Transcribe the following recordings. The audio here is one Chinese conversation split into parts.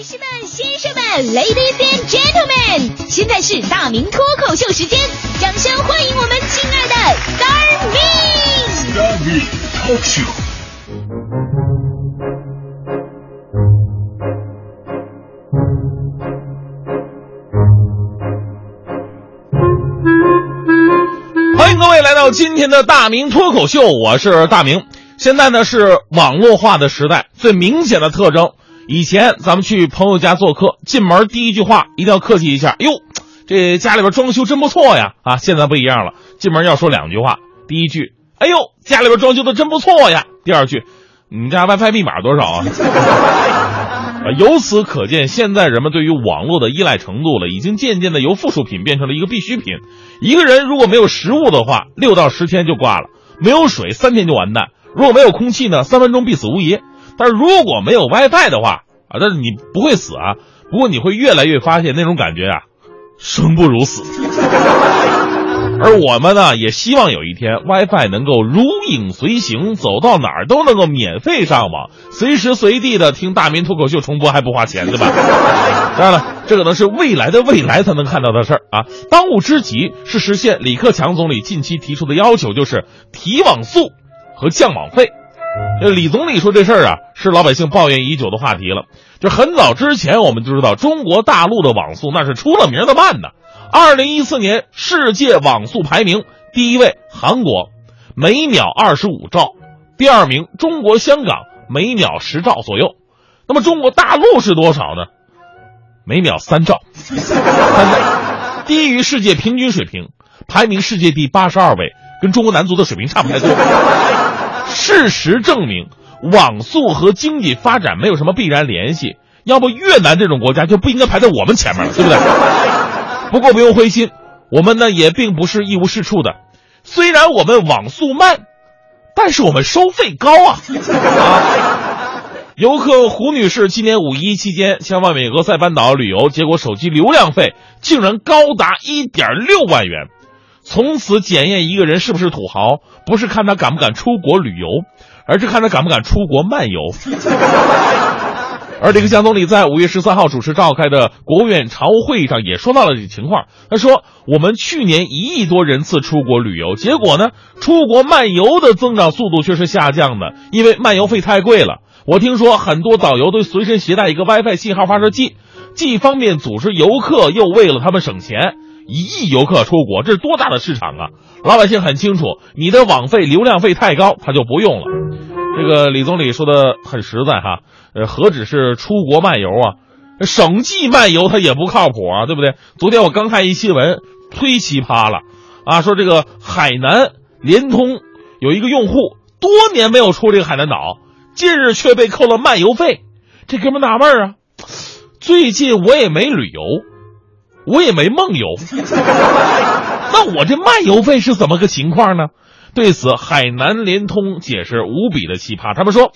女士们、先生们，Ladies and Gentlemen，现在是大明脱口秀时间，掌声欢迎我们亲爱的 Star Me！Star Me Talk Show。欢迎各位来到今天的大明脱口秀，我是大明。现在呢是网络化的时代，最明显的特征，以前咱们去朋友家做客，进门第一句话一定要客气一下，哟，这家里边装修真不错呀！啊，现在不一样了，进门要说两句话，第一句，哎呦，家里边装修的真不错呀；第二句，你们家 WiFi 密码多少啊？啊，由此可见，现在人们对于网络的依赖程度了，已经渐渐的由附属品变成了一个必需品。一个人如果没有食物的话，六到十天就挂了；没有水，三天就完蛋；如果没有空气呢，三分钟必死无疑。但是如果没有 WiFi 的话，啊，但是你不会死啊，不过你会越来越发现那种感觉啊，生不如死。而我们呢，也希望有一天 WiFi 能够如影随形，走到哪儿都能够免费上网，随时随地的听大明脱口秀重播还不花钱，对吧？当然了，这可能是未来的未来才能看到的事儿啊。当务之急是实现李克强总理近期提出的要求，就是提网速和降网费。这李总理说这事儿啊，是老百姓抱怨已久的话题了。就很早之前我们就知道，中国大陆的网速那是出了名的慢的。二零一四年世界网速排名第一位韩国，每秒二十五兆；第二名中国香港，每秒十兆左右。那么中国大陆是多少呢？每秒三兆，三兆，低于世界平均水平，排名世界第八十二位，跟中国男足的水平差不太多。事实证明，网速和经济发展没有什么必然联系，要不越南这种国家就不应该排在我们前面了，对不对？不过不用灰心，我们呢也并不是一无是处的。虽然我们网速慢，但是我们收费高啊！啊，游客胡女士今年五一期间前往美俄塞班岛旅游，结果手机流量费竟然高达一点六万元。从此检验一个人是不是土豪，不是看他敢不敢出国旅游，而是看他敢不敢出国漫游。而这个江总理在五月十三号主持召开的国务院常务会议上也说到了这情况。他说：“我们去年一亿多人次出国旅游，结果呢，出国漫游的增长速度却是下降的，因为漫游费太贵了。我听说很多导游都随身携带一个 WiFi 信号发射器，既方便组织游客，又为了他们省钱。一亿游客出国，这是多大的市场啊！老百姓很清楚，你的网费、流量费太高，他就不用了。这个李总理说的很实在哈。”呃，何止是出国漫游啊，省际漫游它也不靠谱啊，对不对？昨天我刚看一新闻，忒奇葩了，啊，说这个海南联通有一个用户多年没有出这个海南岛，近日却被扣了漫游费，这哥们纳闷啊，最近我也没旅游，我也没梦游，那我这漫游费是怎么个情况呢？对此，海南联通解释无比的奇葩，他们说。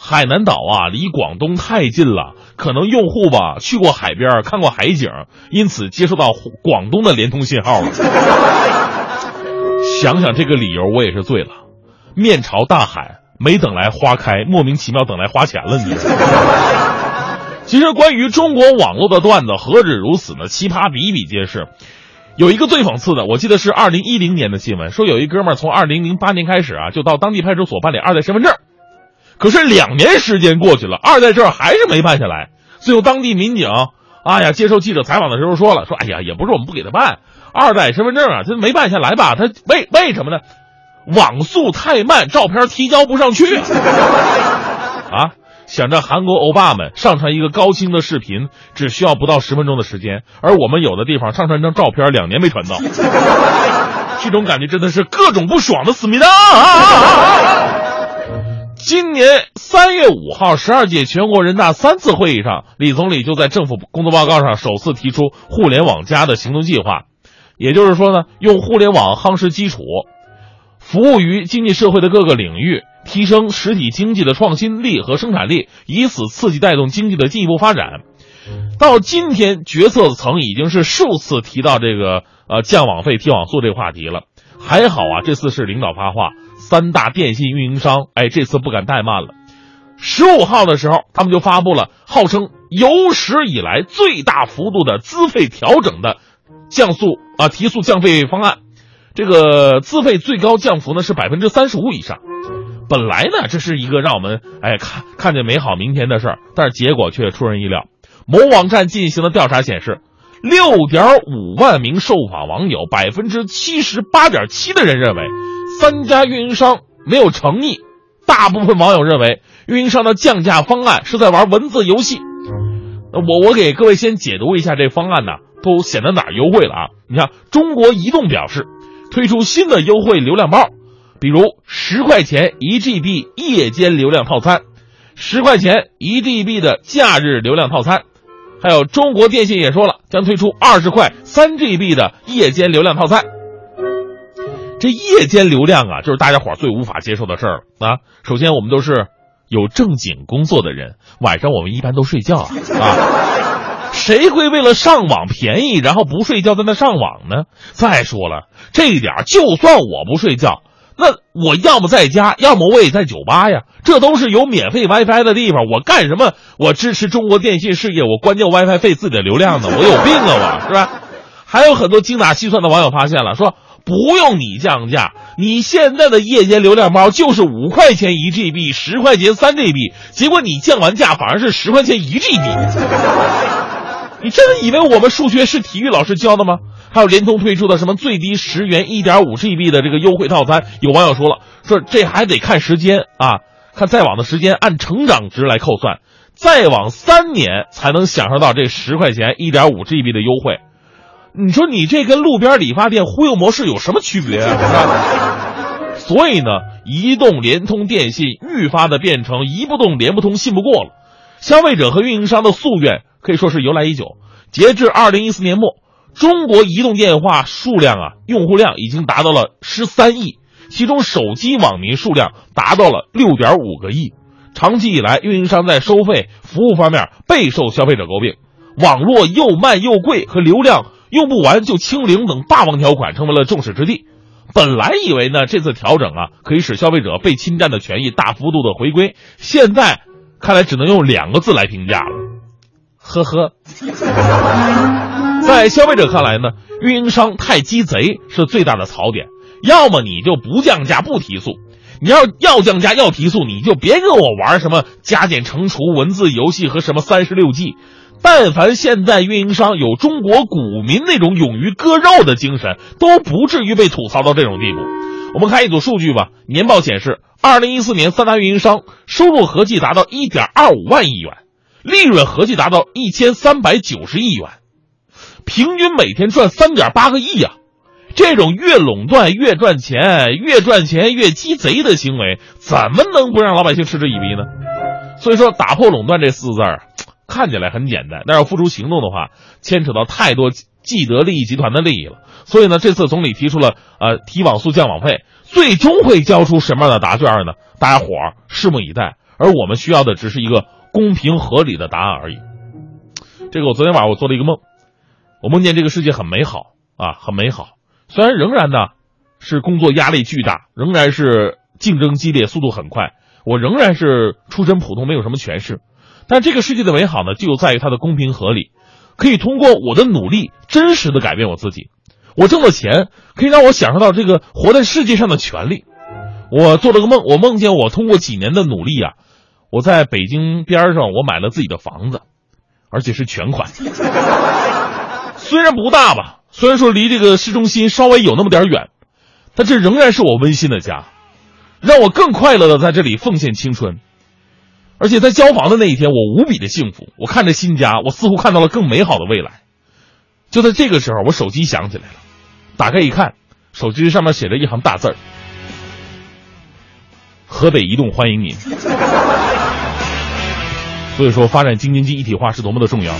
海南岛啊，离广东太近了，可能用户吧去过海边，看过海景，因此接收到广东的联通信号了。想想这个理由，我也是醉了。面朝大海，没等来花开，莫名其妙等来花钱了。你。其实关于中国网络的段子何止如此呢？奇葩比比皆是。有一个最讽刺的，我记得是二零一零年的新闻，说有一哥们儿从二零零八年开始啊，就到当地派出所办理二代身份证。可是两年时间过去了，二代证还是没办下来。最后当地民警，哎呀，接受记者采访的时候说了，说哎呀，也不是我们不给他办，二代身份证啊，他没办下来吧？他为为什么呢？网速太慢，照片提交不上去。啊，想着韩国欧巴们上传一个高清的视频只需要不到十分钟的时间，而我们有的地方上传一张照片两年没传到，这种感觉真的是各种不爽的思密达。今年三月五号，十二届全国人大三次会议上，李总理就在政府工作报告上首次提出“互联网加”的行动计划，也就是说呢，用互联网夯实基础，服务于经济社会的各个领域，提升实体经济的创新力和生产力，以此刺激带动经济的进一步发展。到今天，决策层已经是数次提到这个呃降网费、提网速这个话题了。还好啊，这次是领导发话。三大电信运营商，哎，这次不敢怠慢了。十五号的时候，他们就发布了号称有史以来最大幅度的资费调整的降速啊提速降费方案。这个资费最高降幅呢是百分之三十五以上。本来呢，这是一个让我们哎看看见美好明天的事儿，但是结果却出人意料。某网站进行的调查显示，六点五万名受访网友，百分之七十八点七的人认为三家运营商没有诚意。大部分网友认为，运营商的降价方案是在玩文字游戏。我我给各位先解读一下这方案呢，都显得哪儿优惠了啊？你看，中国移动表示推出新的优惠流量包。比如十块钱一 GB 夜间流量套餐，十块钱一 GB 的假日流量套餐，还有中国电信也说了，将推出二十块三 GB 的夜间流量套餐。这夜间流量啊，就是大家伙最无法接受的事儿啊。首先，我们都是有正经工作的人，晚上我们一般都睡觉啊啊，谁会为了上网便宜，然后不睡觉在那上网呢？再说了，这一点就算我不睡觉。那我要么在家，要么我也在酒吧呀。这都是有免费 WiFi 的地方，我干什么？我支持中国电信事业，我关掉 WiFi 费自己的流量呢？我有病啊，我是吧？还有很多精打细算的网友发现了，说不用你降价，你现在的夜间流量包就是五块钱一 GB，十块钱三 GB，结果你降完价反而是十块钱一 GB。你真的以为我们数学是体育老师教的吗？还有联通推出的什么最低十元一点五 GB 的这个优惠套餐，有网友说了，说这还得看时间啊，看在网的时间按成长值来扣算，再往三年才能享受到这十块钱一点五 GB 的优惠。你说你这跟路边理发店忽悠模式有什么区别啊？所以呢，移动、联通、电信愈发的变成一不动连不通、信不过了。消费者和运营商的夙愿。可以说是由来已久。截至二零一四年末，中国移动电话数量啊，用户量已经达到了十三亿，其中手机网民数量达到了六点五个亿。长期以来，运营商在收费服务方面备受消费者诟病，网络又慢又贵和流量用不完就清零等霸王条款成为了众矢之的。本来以为呢，这次调整啊，可以使消费者被侵占的权益大幅度的回归，现在看来只能用两个字来评价了。呵呵，在消费者看来呢，运营商太鸡贼是最大的槽点。要么你就不降价不提速，你要要降价要提速，你就别跟我玩什么加减乘除文字游戏和什么三十六计。但凡现在运营商有中国股民那种勇于割肉的精神，都不至于被吐槽到这种地步。我们看一组数据吧，年报显示，二零一四年三大运营商收入合计达到一点二五万亿元。利润合计达到一千三百九十亿元，平均每天赚三点八个亿呀！这种越垄断越赚钱、越赚钱越鸡贼的行为，怎么能不让老百姓嗤之以鼻呢？所以说，打破垄断这四个字儿看起来很简单，但要付出行动的话，牵扯到太多既得利益集团的利益了。所以呢，这次总理提出了呃提网速降网费，最终会交出什么样的答卷呢？大家伙儿拭目以待。而我们需要的只是一个。公平合理的答案而已。这个我昨天晚上我做了一个梦，我梦见这个世界很美好啊，很美好。虽然仍然呢是工作压力巨大，仍然是竞争激烈，速度很快，我仍然是出身普通，没有什么权势。但这个世界的美好呢，就在于它的公平合理，可以通过我的努力，真实的改变我自己。我挣的钱可以让我享受到这个活在世界上的权利。我做了个梦，我梦见我通过几年的努力啊。我在北京边上，我买了自己的房子，而且是全款。虽然不大吧，虽然说离这个市中心稍微有那么点远，但这仍然是我温馨的家，让我更快乐的在这里奉献青春。而且在交房的那一天，我无比的幸福。我看着新家，我似乎看到了更美好的未来。就在这个时候，我手机响起来了，打开一看，手机上面写着一行大字儿：“河北移动欢迎您。”所以说，发展京津冀一体化是多么的重要。